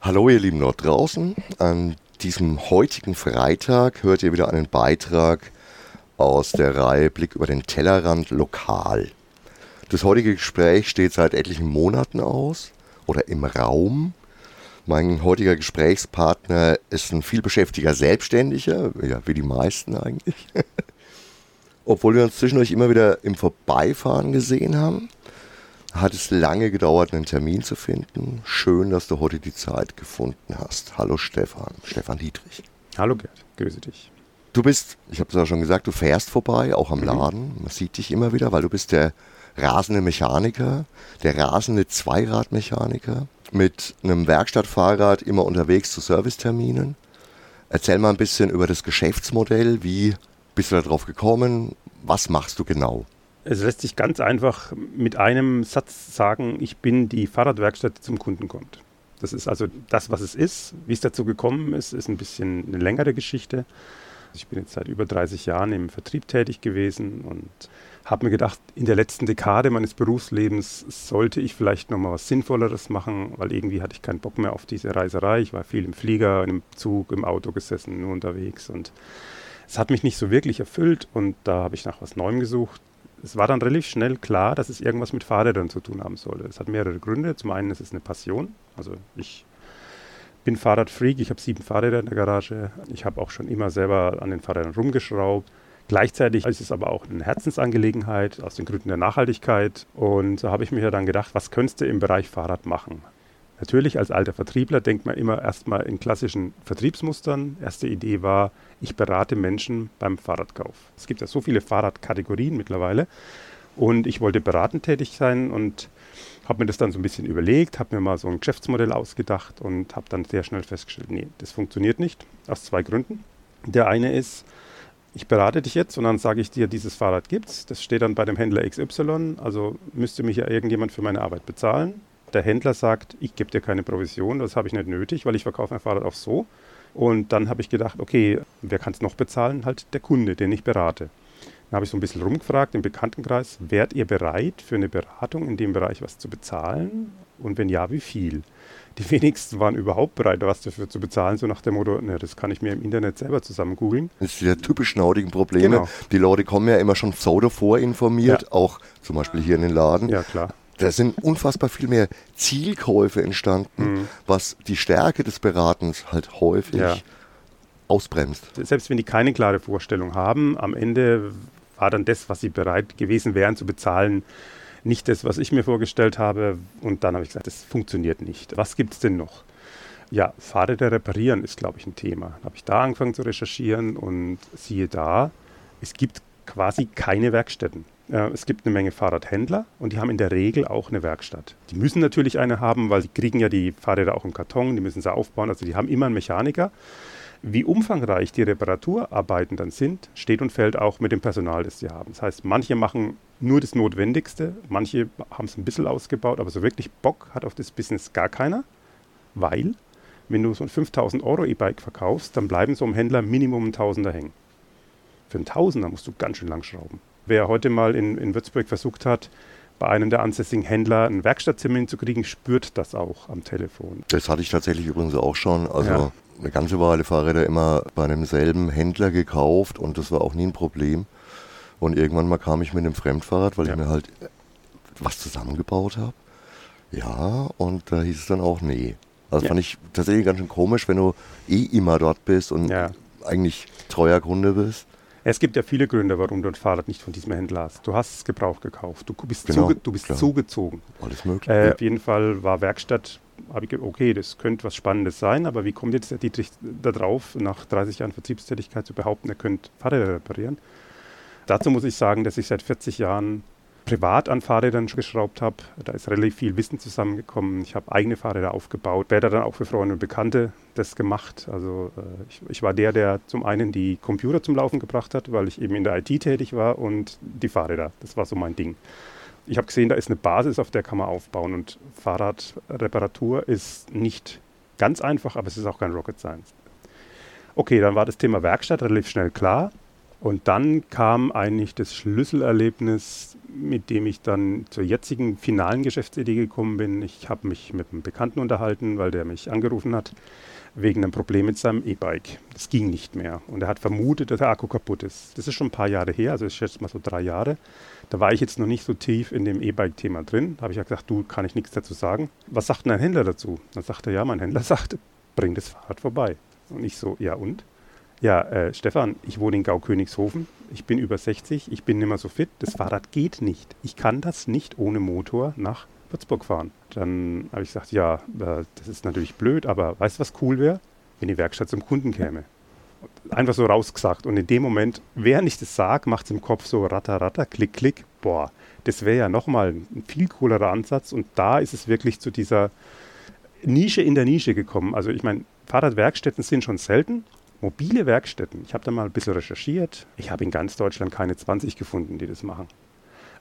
Hallo ihr Lieben dort draußen. An diesem heutigen Freitag hört ihr wieder einen Beitrag aus der Reihe Blick über den Tellerrand lokal. Das heutige Gespräch steht seit etlichen Monaten aus oder im Raum. Mein heutiger Gesprächspartner ist ein vielbeschäftiger Selbstständiger, ja, wie die meisten eigentlich. Obwohl wir uns zwischendurch immer wieder im Vorbeifahren gesehen haben hat es lange gedauert, einen Termin zu finden. Schön, dass du heute die Zeit gefunden hast. Hallo Stefan, Stefan Dietrich. Hallo Gerd, grüße dich. Du bist, ich habe es ja schon gesagt, du fährst vorbei, auch am mhm. Laden. Man sieht dich immer wieder, weil du bist der rasende Mechaniker, der rasende Zweiradmechaniker mit einem Werkstattfahrrad immer unterwegs zu Serviceterminen. Erzähl mal ein bisschen über das Geschäftsmodell. Wie bist du darauf gekommen? Was machst du genau? Es lässt sich ganz einfach mit einem Satz sagen, ich bin die Fahrradwerkstatt, die zum Kunden kommt. Das ist also das, was es ist. Wie es dazu gekommen ist, ist ein bisschen eine längere Geschichte. Ich bin jetzt seit über 30 Jahren im Vertrieb tätig gewesen und habe mir gedacht, in der letzten Dekade meines Berufslebens sollte ich vielleicht nochmal was Sinnvolleres machen, weil irgendwie hatte ich keinen Bock mehr auf diese Reiserei. Ich war viel im Flieger, im Zug, im Auto gesessen, nur unterwegs und es hat mich nicht so wirklich erfüllt und da habe ich nach was Neuem gesucht es war dann relativ schnell klar, dass es irgendwas mit Fahrrädern zu tun haben soll. Es hat mehrere Gründe. Zum einen ist es eine Passion. Also ich bin Fahrradfreak, ich habe sieben Fahrräder in der Garage. Ich habe auch schon immer selber an den Fahrrädern rumgeschraubt. Gleichzeitig ist es aber auch eine Herzensangelegenheit aus den Gründen der Nachhaltigkeit. Und so habe ich mir dann gedacht, was könntest du im Bereich Fahrrad machen? Natürlich als alter Vertriebler denkt man immer erstmal in klassischen Vertriebsmustern. Erste Idee war, ich berate Menschen beim Fahrradkauf. Es gibt ja so viele Fahrradkategorien mittlerweile und ich wollte beratend tätig sein und habe mir das dann so ein bisschen überlegt, habe mir mal so ein Geschäftsmodell ausgedacht und habe dann sehr schnell festgestellt, nee, das funktioniert nicht aus zwei Gründen. Der eine ist, ich berate dich jetzt und dann sage ich dir, dieses Fahrrad gibt's. Das steht dann bei dem Händler XY, also müsste mich ja irgendjemand für meine Arbeit bezahlen der Händler sagt, ich gebe dir keine Provision, das habe ich nicht nötig, weil ich verkaufe mein Fahrrad auch so. Und dann habe ich gedacht, okay, wer kann es noch bezahlen? Halt der Kunde, den ich berate. Dann habe ich so ein bisschen rumgefragt im Bekanntenkreis, wärt ihr bereit, für eine Beratung in dem Bereich was zu bezahlen? Und wenn ja, wie viel? Die wenigsten waren überhaupt bereit, was dafür zu bezahlen, so nach dem Motto, ne, das kann ich mir im Internet selber zusammen googeln. Das sind ja typisch naudigen Probleme. Genau. Die Leute kommen ja immer schon so davor informiert, ja. auch zum Beispiel hier in den Laden. Ja, klar da sind unfassbar viel mehr Zielkäufe entstanden, mhm. was die Stärke des Beratens halt häufig ja. ausbremst. Selbst wenn die keine klare Vorstellung haben, am Ende war dann das, was sie bereit gewesen wären zu bezahlen, nicht das, was ich mir vorgestellt habe. Und dann habe ich gesagt, das funktioniert nicht. Was gibt es denn noch? Ja, Fahrräder reparieren ist, glaube ich, ein Thema. Dann habe ich da angefangen zu recherchieren und siehe da, es gibt quasi keine Werkstätten. Äh, es gibt eine Menge Fahrradhändler und die haben in der Regel auch eine Werkstatt. Die müssen natürlich eine haben, weil sie kriegen ja die Fahrräder auch im Karton, die müssen sie aufbauen, also die haben immer einen Mechaniker. Wie umfangreich die Reparaturarbeiten dann sind, steht und fällt auch mit dem Personal, das sie haben. Das heißt, manche machen nur das Notwendigste, manche haben es ein bisschen ausgebaut, aber so wirklich Bock hat auf das Business gar keiner, weil, wenn du so ein 5000 Euro E-Bike verkaufst, dann bleiben so einem Händler Minimum ein Tausender hängen. Für einen Tausender musst du ganz schön lang schrauben. Wer heute mal in, in Würzburg versucht hat, bei einem der ansässigen Händler ein Werkstattzimmer hinzukriegen, spürt das auch am Telefon. Das hatte ich tatsächlich übrigens auch schon. Also ja. eine ganze Weile Fahrräder immer bei einem selben Händler gekauft und das war auch nie ein Problem. Und irgendwann mal kam ich mit einem Fremdfahrrad, weil ja. ich mir halt was zusammengebaut habe. Ja, und da hieß es dann auch nee. Also ja. fand ich tatsächlich ganz schön komisch, wenn du eh immer dort bist und eigentlich treuer Kunde bist. Es gibt ja viele Gründe, warum du ein Fahrrad nicht von diesem Händler hast. Du hast es gebraucht gekauft. Du bist, genau, zuge du bist zugezogen. Alles möglich. Äh, auf jeden Fall war Werkstatt, habe ich okay, das könnte was Spannendes sein, aber wie kommt jetzt der Dietrich darauf, nach 30 Jahren Vertriebstätigkeit zu behaupten, er könnte Fahrräder reparieren? Dazu muss ich sagen, dass ich seit 40 Jahren privat an Fahrrädern geschraubt habe. Da ist relativ viel Wissen zusammengekommen. Ich habe eigene Fahrräder aufgebaut, später dann auch für Freunde und Bekannte das gemacht. Also äh, ich, ich, war der, der zum einen die Computer zum Laufen gebracht hat, weil ich eben in der IT tätig war und die Fahrräder. Das war so mein Ding. Ich habe gesehen, da ist eine Basis, auf der kann man aufbauen und Fahrradreparatur ist nicht ganz einfach, aber es ist auch kein Rocket Science. Okay, dann war das Thema Werkstatt relativ schnell klar. Und dann kam eigentlich das Schlüsselerlebnis mit dem ich dann zur jetzigen finalen Geschäftsidee gekommen bin. Ich habe mich mit einem Bekannten unterhalten, weil der mich angerufen hat wegen einem Problem mit seinem E-Bike. Das ging nicht mehr. Und er hat vermutet, dass der Akku kaputt ist. Das ist schon ein paar Jahre her, also ich schätze mal so drei Jahre. Da war ich jetzt noch nicht so tief in dem E-Bike-Thema drin. Da habe ich ja gesagt, du, kann ich nichts dazu sagen. Was sagt denn ein Händler dazu? Dann sagte er, ja, mein Händler sagt, bring das Fahrrad vorbei. Und ich so, ja und? Ja, äh, Stefan, ich wohne in Gaukönigshofen. Ich bin über 60, ich bin nicht mehr so fit. Das Fahrrad geht nicht. Ich kann das nicht ohne Motor nach Würzburg fahren. Dann habe ich gesagt, ja, äh, das ist natürlich blöd, aber weißt du, was cool wäre? Wenn die Werkstatt zum Kunden käme. Einfach so rausgesagt. Und in dem Moment, während ich das sage, macht es im Kopf so ratter, ratter, klick, klick. Boah, das wäre ja nochmal ein viel coolerer Ansatz. Und da ist es wirklich zu dieser Nische in der Nische gekommen. Also ich meine, Fahrradwerkstätten sind schon selten. Mobile Werkstätten, ich habe da mal ein bisschen recherchiert. Ich habe in ganz Deutschland keine 20 gefunden, die das machen.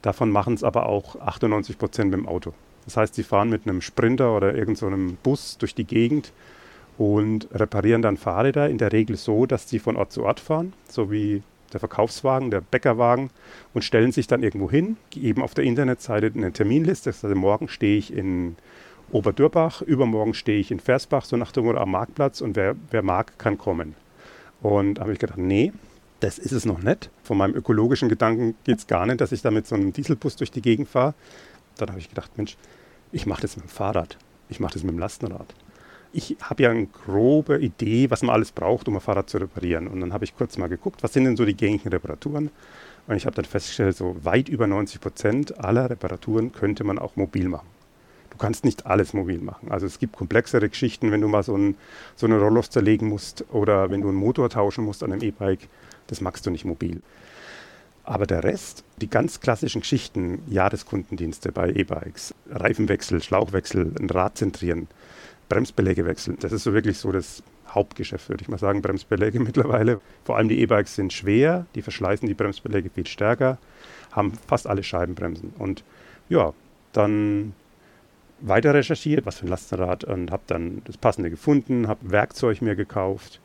Davon machen es aber auch 98 Prozent mit dem Auto. Das heißt, sie fahren mit einem Sprinter oder irgendeinem so Bus durch die Gegend und reparieren dann Fahrräder in der Regel so, dass sie von Ort zu Ort fahren, so wie der Verkaufswagen, der Bäckerwagen und stellen sich dann irgendwo hin, geben auf der Internetseite eine Terminliste. Also morgen stehe ich in Oberdürbach, übermorgen stehe ich in Versbach, so nach dem Motto am Marktplatz und wer, wer mag, kann kommen. Und habe ich gedacht, nee, das ist es noch nicht. Von meinem ökologischen Gedanken geht es gar nicht, dass ich da mit so einem Dieselbus durch die Gegend fahre. Dann habe ich gedacht, Mensch, ich mache das mit dem Fahrrad. Ich mache das mit dem Lastenrad. Ich habe ja eine grobe Idee, was man alles braucht, um ein Fahrrad zu reparieren. Und dann habe ich kurz mal geguckt, was sind denn so die gängigen Reparaturen? Und ich habe dann festgestellt, so weit über 90 Prozent aller Reparaturen könnte man auch mobil machen du kannst nicht alles mobil machen. Also es gibt komplexere Geschichten, wenn du mal so, ein, so eine Rollloff zerlegen musst oder wenn du einen Motor tauschen musst an einem E-Bike, das magst du nicht mobil. Aber der Rest, die ganz klassischen Geschichten, Jahreskundendienste bei E-Bikes, Reifenwechsel, Schlauchwechsel, ein Rad zentrieren, Bremsbeläge wechseln, das ist so wirklich so das Hauptgeschäft, würde ich mal sagen, Bremsbeläge mittlerweile. Vor allem die E-Bikes sind schwer, die verschleißen die Bremsbeläge viel stärker, haben fast alle Scheibenbremsen. Und ja, dann weiter recherchiert, was für ein Lastenrad und habe dann das passende gefunden, habe Werkzeug mir gekauft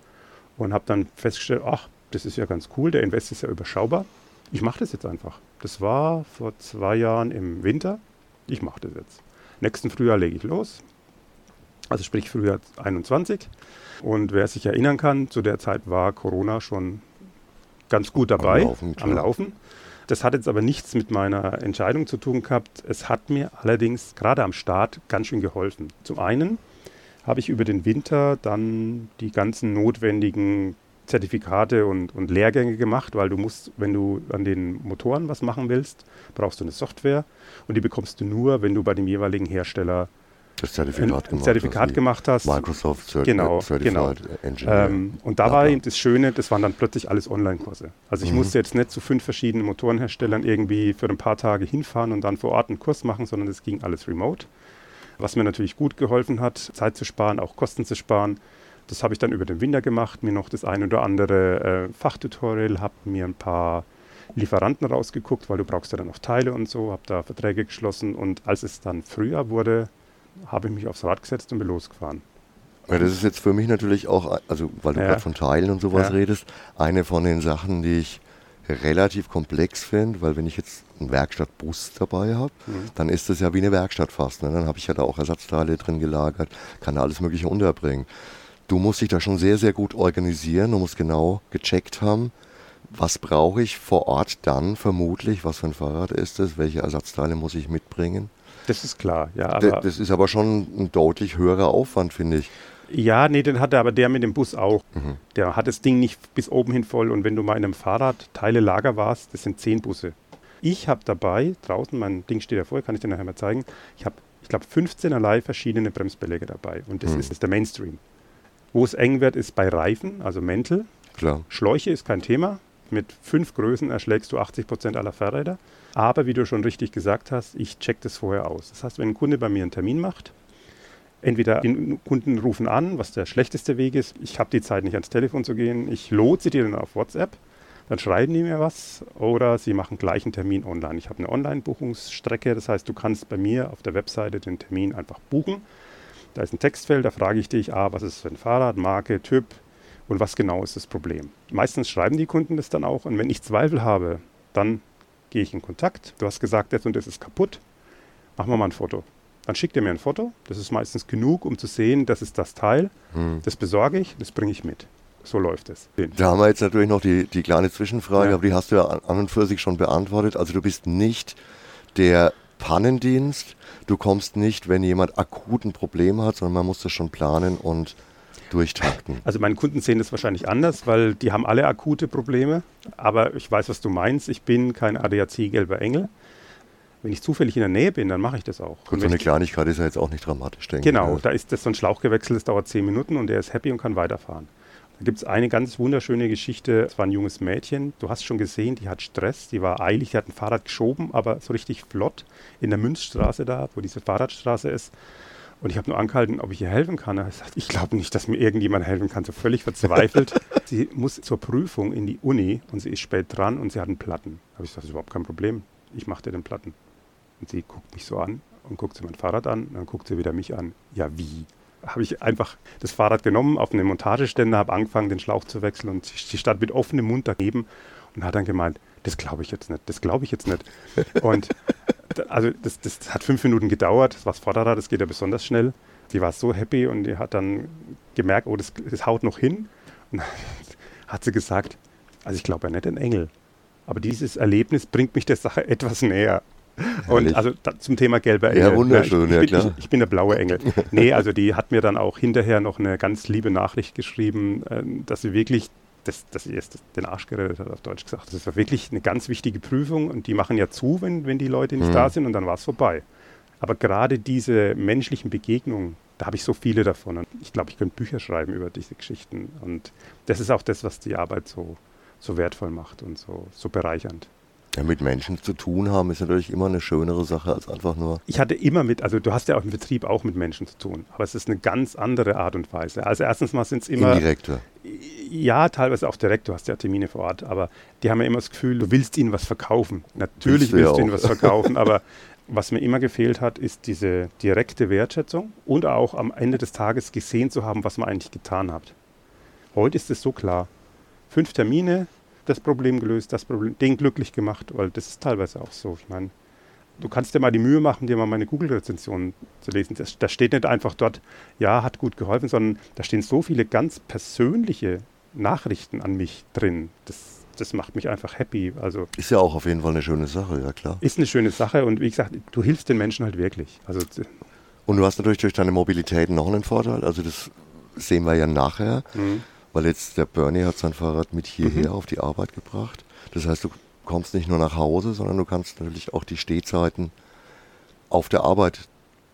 und habe dann festgestellt, ach, das ist ja ganz cool, der Invest ist ja überschaubar. Ich mache das jetzt einfach. Das war vor zwei Jahren im Winter. Ich mache das jetzt. Nächsten Frühjahr lege ich los. Also sprich Frühjahr 21. Und wer sich erinnern kann, zu der Zeit war Corona schon ganz gut dabei, am Laufen. Am Laufen. Das hat jetzt aber nichts mit meiner Entscheidung zu tun gehabt. Es hat mir allerdings gerade am Start ganz schön geholfen. Zum einen habe ich über den Winter dann die ganzen notwendigen Zertifikate und, und Lehrgänge gemacht, weil du musst, wenn du an den Motoren was machen willst, brauchst du eine Software und die bekommst du nur, wenn du bei dem jeweiligen Hersteller das Zertifikat, ein, gemacht, Zertifikat hast, gemacht hast. Microsoft Cert genau, Certified genau. Engineer. Ähm, und da war eben das Schöne, das waren dann plötzlich alles Online-Kurse. Also ich mhm. musste jetzt nicht zu fünf verschiedenen Motorenherstellern irgendwie für ein paar Tage hinfahren und dann vor Ort einen Kurs machen, sondern das ging alles remote. Was mir natürlich gut geholfen hat, Zeit zu sparen, auch Kosten zu sparen. Das habe ich dann über den Winter gemacht, mir noch das ein oder andere äh, Fachtutorial, habe mir ein paar Lieferanten rausgeguckt, weil du brauchst ja dann noch Teile und so, habe da Verträge geschlossen und als es dann früher wurde, habe ich mich aufs Rad gesetzt und bin losgefahren. Ja, das ist jetzt für mich natürlich auch, also weil du ja. gerade von Teilen und sowas ja. redest, eine von den Sachen, die ich relativ komplex finde, weil wenn ich jetzt einen Werkstattbus dabei habe, mhm. dann ist das ja wie eine Werkstatt fast. Ne? Dann habe ich ja da auch Ersatzteile drin gelagert, kann da alles Mögliche unterbringen. Du musst dich da schon sehr, sehr gut organisieren, du musst genau gecheckt haben, was brauche ich vor Ort dann vermutlich, was für ein Fahrrad ist es, welche Ersatzteile muss ich mitbringen. Das ist klar, ja. Aber das ist aber schon ein deutlich höherer Aufwand, finde ich. Ja, nee, den hatte aber der mit dem Bus auch. Mhm. Der hat das Ding nicht bis oben hin voll. Und wenn du mal in einem Fahrradteile-Lager warst, das sind zehn Busse. Ich habe dabei, draußen, mein Ding steht ja vor, kann ich dir nachher mal zeigen, ich habe, ich glaube, 15 allerlei verschiedene Bremsbeläge dabei. Und das mhm. ist, ist der Mainstream. Wo es eng wird, ist bei Reifen, also Mäntel. Klar. Schläuche ist kein Thema. Mit fünf Größen erschlägst du 80 Prozent aller Fahrräder. Aber wie du schon richtig gesagt hast, ich check das vorher aus. Das heißt, wenn ein Kunde bei mir einen Termin macht, entweder den Kunden rufen an, was der schlechteste Weg ist, ich habe die Zeit nicht ans Telefon zu gehen, ich lotse die dann auf WhatsApp, dann schreiben die mir was oder sie machen gleich einen Termin online. Ich habe eine Online-Buchungsstrecke, das heißt, du kannst bei mir auf der Webseite den Termin einfach buchen. Da ist ein Textfeld, da frage ich dich, ah, was ist für ein Fahrrad, Marke, Typ und was genau ist das Problem. Meistens schreiben die Kunden das dann auch und wenn ich Zweifel habe, dann gehe ich in Kontakt. Du hast gesagt, das und das ist kaputt. Machen wir mal ein Foto. Dann schickt er mir ein Foto. Das ist meistens genug, um zu sehen, das ist das Teil. Hm. Das besorge ich, das bringe ich mit. So läuft es. Da haben wir jetzt natürlich noch die, die kleine Zwischenfrage, ja. aber die hast du ja an und für sich schon beantwortet. Also du bist nicht der Pannendienst. Du kommst nicht, wenn jemand akut ein Problem hat, sondern man muss das schon planen und durchtakten. Also meine Kunden sehen das wahrscheinlich anders, weil die haben alle akute Probleme. Aber ich weiß, was du meinst. Ich bin kein ADAC-gelber Engel. Wenn ich zufällig in der Nähe bin, dann mache ich das auch. Und so eine Kleinigkeit ist ja jetzt auch nicht dramatisch, denke ich. Genau, da ist das so ein Schlauch gewechselt, das dauert zehn Minuten und der ist happy und kann weiterfahren. Da gibt es eine ganz wunderschöne Geschichte. Es war ein junges Mädchen. Du hast schon gesehen, die hat Stress. Die war eilig, die hat ein Fahrrad geschoben, aber so richtig flott in der Münzstraße da, wo diese Fahrradstraße ist. Und ich habe nur angehalten, ob ich ihr helfen kann. Er sagt, ich glaube nicht, dass mir irgendjemand helfen kann. So völlig verzweifelt. sie muss zur Prüfung in die Uni und sie ist spät dran und sie hat einen Platten. Da habe ich gesagt, das ist überhaupt kein Problem. Ich mache dir den Platten. Und sie guckt mich so an und guckt sie mein Fahrrad an. Und dann guckt sie wieder mich an. Ja, wie? habe ich einfach das Fahrrad genommen, auf einen Montageständer, habe angefangen, den Schlauch zu wechseln und sie stand mit offenem Mund daneben und hat dann gemeint, das glaube ich jetzt nicht, das glaube ich jetzt nicht. Und also das, das hat fünf Minuten gedauert, das war das Vorderrad, das geht ja besonders schnell. Die war so happy und die hat dann gemerkt, oh, das, das haut noch hin. Und dann hat sie gesagt, also ich glaube ja nicht ein Engel, aber dieses Erlebnis bringt mich der Sache etwas näher. Und also da, zum Thema gelber Engel. Ja, wunderschön, ja, ich, bin, ich, ich, bin der blaue Engel. nee, also die hat mir dann auch hinterher noch eine ganz liebe Nachricht geschrieben, äh, dass sie wirklich, das, dass sie erst den Arsch gerettet hat, auf Deutsch gesagt. Das war wirklich eine ganz wichtige Prüfung und die machen ja zu, wenn, wenn die Leute nicht mhm. da sind und dann war es vorbei. Aber gerade diese menschlichen Begegnungen, da habe ich so viele davon. Und ich glaube, ich könnte Bücher schreiben über diese Geschichten. Und das ist auch das, was die Arbeit so, so wertvoll macht und so, so bereichernd. Ja, mit Menschen zu tun haben ist natürlich immer eine schönere Sache als einfach nur. Ich hatte immer mit, also du hast ja auch im Betrieb auch mit Menschen zu tun, aber es ist eine ganz andere Art und Weise. Also erstens mal sind es immer. Indirekte. Ja, teilweise auch direkt, du hast ja Termine vor Ort, aber die haben ja immer das Gefühl, du willst ihnen was verkaufen. Natürlich willst, willst du ihnen was verkaufen, aber was mir immer gefehlt hat, ist diese direkte Wertschätzung und auch am Ende des Tages gesehen zu haben, was man eigentlich getan hat. Heute ist es so klar. Fünf Termine, das Problem gelöst, das Problem, den glücklich gemacht, weil das ist teilweise auch so. Ich meine, du kannst dir mal die Mühe machen, dir mal meine Google-Rezension zu lesen. Das, da steht nicht einfach dort, ja, hat gut geholfen, sondern da stehen so viele ganz persönliche Nachrichten an mich drin. Das, das macht mich einfach happy. Also ist ja auch auf jeden Fall eine schöne Sache, ja klar. Ist eine schöne Sache und wie gesagt, du hilfst den Menschen halt wirklich. Also und du hast natürlich durch deine Mobilität noch einen Vorteil. Also das sehen wir ja nachher. Mhm weil jetzt der Bernie hat sein Fahrrad mit hierher mhm. auf die Arbeit gebracht. Das heißt, du kommst nicht nur nach Hause, sondern du kannst natürlich auch die Stehzeiten auf der Arbeit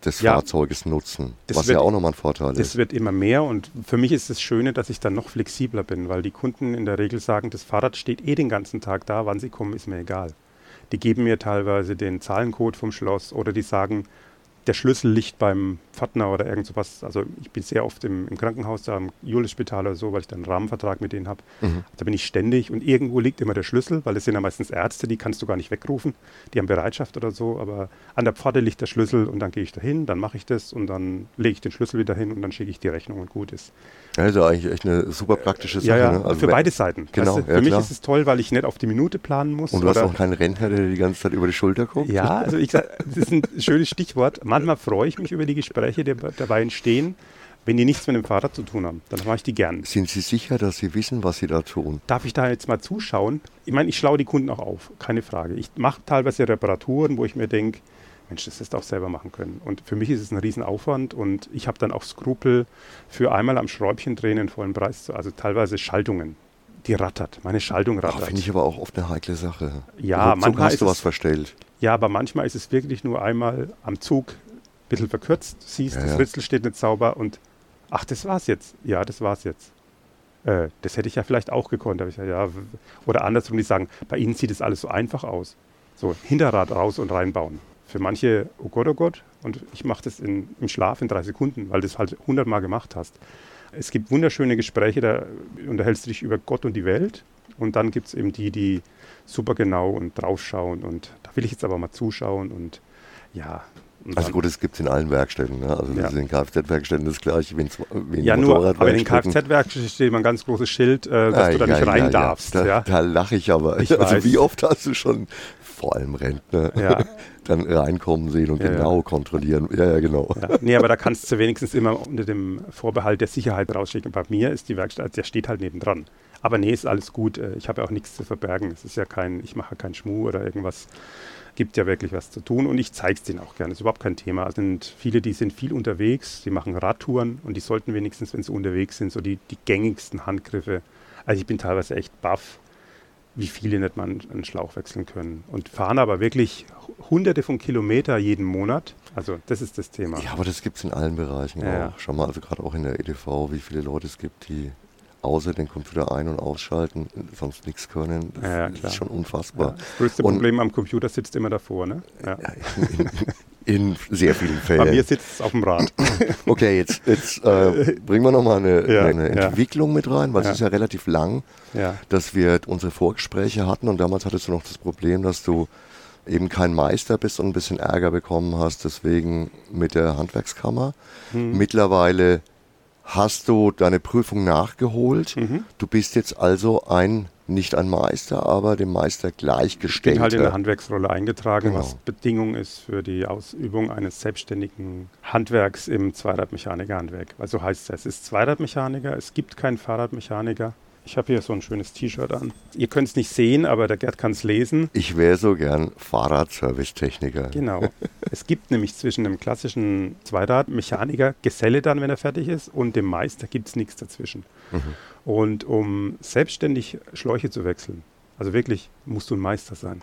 des ja, Fahrzeuges nutzen, was wird, ja auch nochmal ein Vorteil das ist. Das wird immer mehr und für mich ist das Schöne, dass ich dann noch flexibler bin, weil die Kunden in der Regel sagen, das Fahrrad steht eh den ganzen Tag da, wann sie kommen, ist mir egal. Die geben mir teilweise den Zahlencode vom Schloss oder die sagen, der Schlüssel liegt beim Pfadner oder irgend sowas. Also ich bin sehr oft im, im Krankenhaus, da im Julius-Spital oder so, weil ich dann einen Rahmenvertrag mit denen habe. Mhm. Da bin ich ständig und irgendwo liegt immer der Schlüssel, weil es sind ja meistens Ärzte, die kannst du gar nicht wegrufen. Die haben Bereitschaft oder so, aber an der Pforte liegt der Schlüssel und dann gehe ich dahin, dann mache ich das und dann lege ich den Schlüssel wieder hin und dann schicke ich die Rechnung und gut ist. Ja, also eigentlich echt eine super praktische Sache. Ja, ja, ne? also für beide Seiten. Genau, weißt du, ja, für mich klar. ist es toll, weil ich nicht auf die Minute planen muss. Und du hast auch keinen Rentner, der die ganze Zeit über die Schulter guckt? Ja, also ich sag, das ist ein schönes Stichwort. Manchmal freue ich mich über die Gespräche, die dabei entstehen, wenn die nichts mit dem Fahrrad zu tun haben. Dann mache ich die gern. Sind Sie sicher, dass Sie wissen, was Sie da tun? Darf ich da jetzt mal zuschauen? Ich meine, ich schlaue die Kunden auch auf, keine Frage. Ich mache teilweise Reparaturen, wo ich mir denke, Mensch, das hättest du auch selber machen können. Und für mich ist es ein Riesenaufwand und ich habe dann auch Skrupel für einmal am Schräubchen drehen in vollen Preis, also teilweise Schaltungen. Die rattert, meine Schaltung rattert. Finde ich aber auch oft eine heikle Sache. Ja, also, manchmal hast du was verstellt. Ja, aber manchmal ist es wirklich nur einmal am Zug bisschen verkürzt. Siehst, ja, das. Ritzel steht nicht sauber und ach, das war's jetzt. Ja, das war's jetzt. Äh, das hätte ich ja vielleicht auch gekonnt. Ich ja, oder andersrum, die sagen, bei Ihnen sieht es alles so einfach aus. So, Hinterrad raus und reinbauen für manche, oh Gott, oh Gott, und ich mache das in, im Schlaf in drei Sekunden, weil du es halt hundertmal gemacht hast. Es gibt wunderschöne Gespräche, da unterhältst du dich über Gott und die Welt. Und dann gibt es eben die, die super genau und draufschauen. Und da will ich jetzt aber mal zuschauen. Und ja, also gut, es gibt es in allen Werkstätten. Ne? Also ja. das ist in Kfz-Werkstätten das gleiche wie in, wie in Ja, nur, aber in den Kfz-Werkstätten steht immer ein ganz großes Schild, äh, dass ah, du da ja, nicht rein ja, darfst. Da, da lache ich aber. Ich also wie oft hast du schon vor allem Rentner, Ja. dann reinkommen sehen und Ja, genau ja. kontrollieren. Ja, ja, genau. Ja. Nee, aber da kannst du wenigstens immer unter dem Vorbehalt der Sicherheit rausschicken. Bei mir ist die Werkstatt, also der steht halt nebendran. Aber nee, ist alles gut. Äh, Ich habe ja auch nichts zu verbergen. Es ist ja kein, ich mache keinen Schmuh oder irgendwas. Gibt ja wirklich was zu tun und ich zeige es denen auch gerne. ist überhaupt kein Thema. Es sind viele, die sind viel unterwegs, die machen Radtouren und die sollten wenigstens, wenn sie unterwegs sind, so die, die gängigsten Handgriffe. Also ich bin teilweise echt baff, wie viele nicht mal einen, Schlauch wechseln können. Und fahren aber wirklich hunderte von Kilometer jeden Monat. Also das ist das Thema. Ja, aber das gibt es in allen Bereichen ja. auch. Schau mal, also gerade auch in der EDV, wie viele Leute es gibt, die außer den Computer ein- und ausschalten, sonst nichts können. Das Ja, ist schon unfassbar. das größte Und- Problem am Computer sitzt immer davor. Ne? Ja. In sehr vielen Bei mir Fällen. sitzt es auf dem Rad. Okay, jetzt, jetzt äh, bringen wir nochmal eine, Ja, eine. Entwicklung mit rein, weil es ist ja relativ lang, dass wir unsere Vorgespräche hatten und damals hattest du noch das Problem, dass du eben kein Meister bist und ein bisschen Ärger bekommen hast, deswegen mit der Handwerkskammer. Hm. Mittlerweile hast du deine Prüfung nachgeholt. Mhm. Du bist jetzt also ein, nicht ein Meister, aber dem Meister Ich gleichgestellt. bin halt in der Handwerksrolle eingetragen, Genau. was Bedingung ist für die Ausübung eines selbstständigen Handwerks im Zweiradmechanikerhandwerk. Weil so heißt es. Es ist Zweiradmechaniker, es gibt keinen Fahrradmechaniker. Ich habe hier so ein schönes T-Shirt an. Ihr könnt es nicht sehen, aber der Gerd kann es lesen. Ich wäre so gern Fahrradservice-Techniker. Genau. es gibt nämlich zwischen dem klassischen Zweiradmechaniker, Geselle dann, wenn er fertig ist, und dem Meister gibt es nichts dazwischen. Mhm. Und um selbstständig Schläuche zu wechseln, also wirklich, musst du ein Meister sein.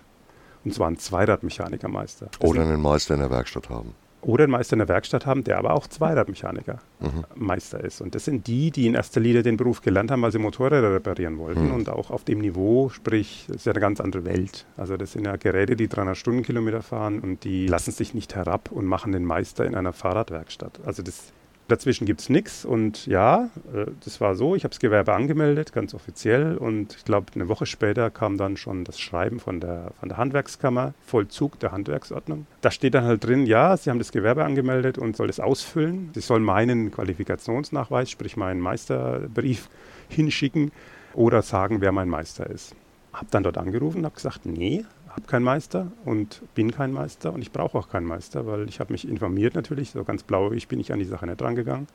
Und zwar ein Zweiradmechanikermeister. Oder einen Meister in der Werkstatt haben. Oder einen Meister in der Werkstatt haben, der aber auch Zweiradmechaniker Mhm. Meister ist. Und das sind die, die in erster Linie den Beruf gelernt haben, weil sie Motorräder reparieren wollten. Mhm. Und auch auf dem Niveau, sprich, das ist ja eine ganz andere Welt. Also das sind ja Geräte, die 300 Stundenkilometer fahren und die lassen sich nicht herab und machen den Meister in einer Fahrradwerkstatt. Also das Dazwischen gibt es nichts und ja, äh, das war so, ich habe das Gewerbe angemeldet, ganz offiziell und ich glaube, eine Woche später kam dann schon das Schreiben von der, von der Handwerkskammer, Vollzug der Handwerksordnung. Da steht dann halt drin, ja, Sie haben das Gewerbe angemeldet und soll es ausfüllen. Sie sollen meinen Qualifikationsnachweis, sprich meinen Meisterbrief hinschicken oder sagen, wer mein Meister ist. Habe dann dort angerufen und habe gesagt, nee, habe keinen Meister und bin kein Meister und ich brauche auch keinen Meister, weil ich habe mich informiert natürlich, so ganz blauig bin ich an die Sache nicht rangegangen.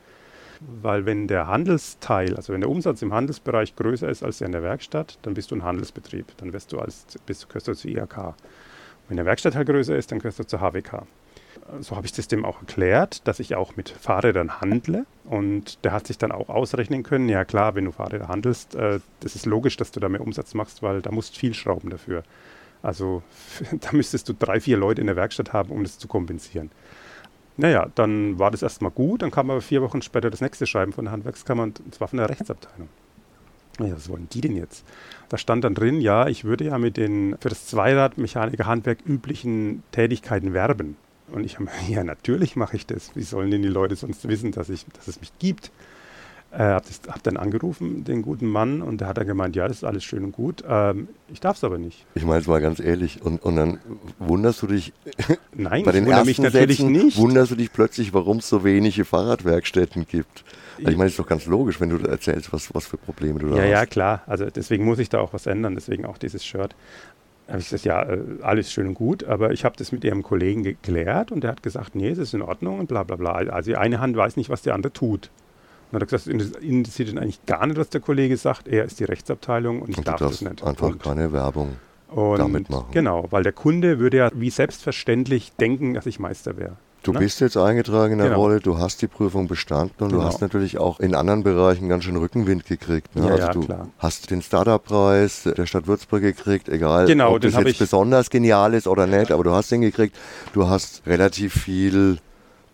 Weil wenn der Handelsteil, also wenn der Umsatz im Handelsbereich größer ist als der in der Werkstatt, dann bist du ein Handelsbetrieb. Dann wirst du als, bist, gehörst du zur IHK. Wenn der Werkstattteil größer ist, dann gehörst du zur HWK. So habe ich das dem auch erklärt, dass ich auch mit Fahrrädern handle. Und der hat sich dann auch ausrechnen können, ja klar, wenn du Fahrräder handelst, äh, das ist logisch, dass du da mehr Umsatz machst, weil da musst viel schrauben dafür. Also da müsstest du drei, vier Leute in der Werkstatt haben, um das zu kompensieren. Naja, dann war das erstmal gut, dann kam aber vier Wochen später das nächste Schreiben von der Handwerkskammer und zwar von der Rechtsabteilung. Ja, was wollen die denn jetzt? Da stand dann drin, ja, ich würde ja mit den für das Zweiradmechanikerhandwerk üblichen Tätigkeiten werben. Und ich habe, ja, natürlich mache ich das. Wie sollen denn die Leute sonst wissen, dass, ich, dass es mich gibt? Äh, habe hab dann angerufen, den guten Mann, und der hat dann gemeint, ja, das ist alles schön und gut. Ähm, ich darf es aber nicht. Ich meine es mal ganz ehrlich. Und, und dann wunderst du dich Nein, bei ich den wundere ersten mich natürlich Sätzen, nicht. wunderst du dich plötzlich, warum es so wenige Fahrradwerkstätten gibt. Also ich meine, es ist doch ganz logisch, wenn du erzählst, was, was für Probleme du da Ja, hast. ja, klar. Also deswegen muss ich da auch was ändern, deswegen auch dieses Shirt. Da habe ich gesagt, ja, äh, alles schön und gut, aber ich habe das mit ihrem Kollegen geklärt und der hat gesagt, nee, es ist in Ordnung und bla bla bla. Also die eine Hand weiß nicht, was die andere tut. Und dann hat er gesagt, es interessiert ihn eigentlich gar nicht, was der Kollege sagt. Er ist die Rechtsabteilung und ich Und du darf das nicht. einfach und, keine Werbung. und damit machen. Genau, weil der Kunde würde ja wie selbstverständlich denken, dass ich Meister wäre. Du Ne? bist jetzt eingetragen in der Genau. Rolle, du hast die Prüfung bestanden und du Genau. hast natürlich auch in anderen Bereichen ganz schön Rückenwind gekriegt. Ne? Ja, also ja, du klar. hast den Startup-Preis der Stadt Würzburg gekriegt, egal Genau, ob das jetzt besonders genial ist oder nicht, aber du hast den gekriegt. Du hast relativ viel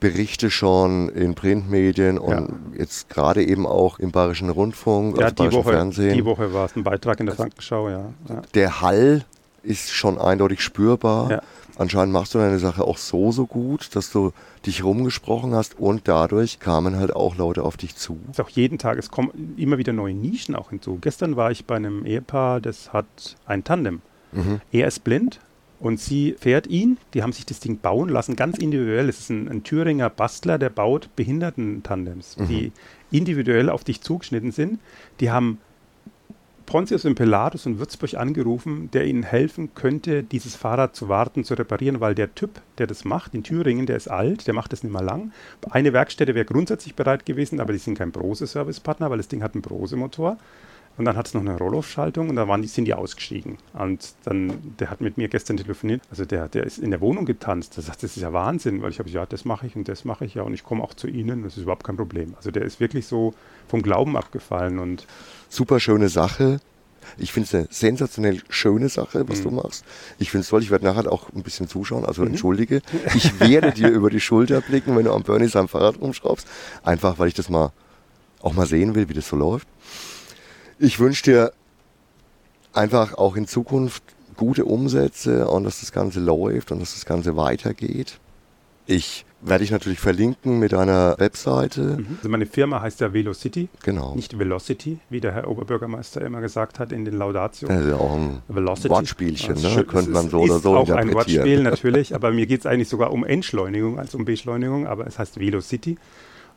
Berichte schon in Printmedien und Ja. jetzt gerade eben auch im Bayerischen Rundfunk, Ja, also die Bayerischen Woche, Fernsehen. die Woche war es ein Beitrag in der Frankenschau, ja. ja. Der Hall ist schon eindeutig spürbar. Ja. Anscheinend machst du deine Sache auch so, so gut, dass du dich rumgesprochen hast und dadurch kamen halt auch Leute auf dich zu. ist auch jeden Tag, es kommen immer wieder neue Nischen auch hinzu. Gestern war ich bei einem Ehepaar, das hat ein Tandem. Mhm. Er ist blind und sie fährt ihn. Die haben sich das Ding bauen lassen, ganz individuell. Es ist ein, ein Thüringer Bastler, der baut Behinderten-Tandems, Mhm. die individuell auf dich zugeschnitten sind. Die haben Pontius und Pilatus in Würzburg angerufen, der ihnen helfen könnte, dieses Fahrrad zu warten, zu reparieren, weil der Typ, der das macht, in Thüringen, der ist alt, der macht das nicht mehr lang. Eine Werkstätte wäre grundsätzlich bereit gewesen, aber die sind kein Brose-Servicepartner, weil das Ding hat einen Brose-Motor. Und dann hat es noch eine Roll-Off-Schaltung und da waren die, sind die ausgestiegen. Und dann, der hat mit mir gestern telefoniert. Also der, der ist in der Wohnung getanzt. Der sagt, das ist ja Wahnsinn, weil ich habe gesagt, ja, das mache ich und das mache ich ja und ich komme auch zu Ihnen. Das ist überhaupt kein Problem. Also der ist wirklich so vom Glauben abgefallen und super schöne Sache. Ich finde es eine sensationell schöne Sache, was mhm. du machst. Ich finde es toll. Ich werde nachher auch ein bisschen zuschauen. Also mhm. entschuldige. Ich werde dir über die Schulter blicken, wenn du am Bernie sein Fahrrad rumschraubst. Einfach, weil ich das mal auch mal sehen will, wie das so läuft. Ich wünsche dir einfach auch in Zukunft gute Umsätze und dass das Ganze läuft und dass das Ganze weitergeht. Ich werde ich natürlich verlinken mit einer Webseite. Mhm. Also meine Firma heißt ja Velocity. Genau. Nicht Velocity, wie der Herr Oberbürgermeister immer gesagt hat in den Laudatio. Das ist ja auch ein Velocity. Wortspielchen, ne? Schön, könnte man so oder so auch ein Wortspiel natürlich, aber mir geht es eigentlich sogar um Entschleunigung als um Beschleunigung, aber es heißt Velocity.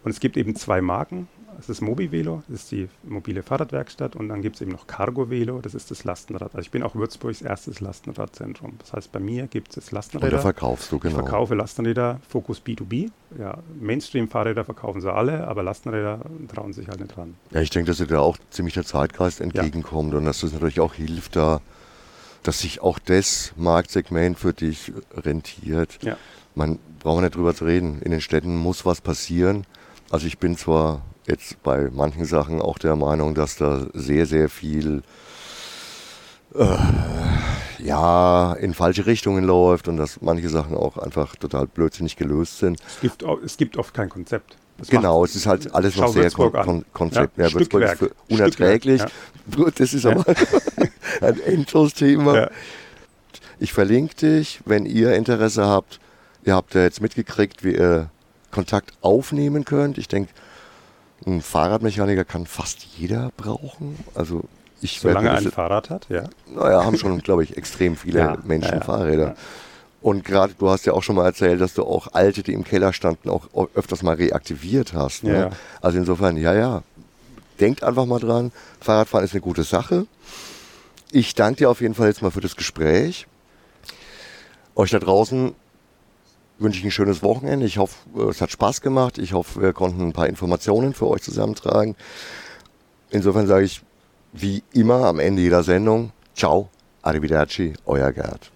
Und es gibt eben zwei Marken. Das ist Mobi-Velo, das ist die mobile Fahrradwerkstatt und dann gibt es eben noch Cargo-Velo, das ist das Lastenrad. Also ich bin auch Würzburgs erstes Lastenradzentrum. Das heißt, bei mir gibt es Lastenräder. Und da verkaufst du, genau. Ich verkaufe Lastenräder, Fokus B2B. Ja, Mainstream-Fahrräder verkaufen sie alle, aber Lastenräder trauen sich halt nicht dran. Ja, ich denke, dass dir da auch ziemlich der Zeitgeist entgegenkommt ja. und dass das natürlich auch hilft, da, dass sich auch das Marktsegment für dich rentiert. Ja. Man braucht nicht drüber zu reden. In den Städten muss was passieren. Also ich bin zwar jetzt bei manchen Sachen auch der Meinung, dass da sehr, sehr viel äh, ja, in falsche Richtungen läuft und dass manche Sachen auch einfach total blödsinnig gelöst sind. Es gibt, es gibt oft kein Konzept. Das genau, es ist halt alles noch sehr kon kon Konzept. Ja, ja Würzburg ist unerträglich. Ja. Das ist aber ein Endlos-Thema. Ja. Ich verlinke dich, wenn ihr Interesse habt. Ihr habt ja jetzt mitgekriegt, wie ihr Kontakt aufnehmen könnt. Ich denke, ein Fahrradmechaniker kann fast jeder brauchen. Also ich Solange er ein Fahrrad hat, ja. Naja, haben schon, glaube ich, extrem viele ja, Menschen ja, Fahrräder. Ja. Und gerade, du hast ja auch schon mal erzählt, dass du auch alte, die im Keller standen, auch öfters mal reaktiviert hast. Ne? Also insofern, ja, ja, denkt einfach mal dran, Fahrradfahren ist eine gute Sache. Ich danke dir auf jeden Fall jetzt mal für das Gespräch. Euch da draußen wünsche ich ein schönes Wochenende. Ich hoffe, es hat Spaß gemacht. Ich hoffe, wir konnten ein paar Informationen für euch zusammentragen. Insofern sage ich, wie immer am Ende jeder Sendung, ciao, arrivederci, euer Gerd.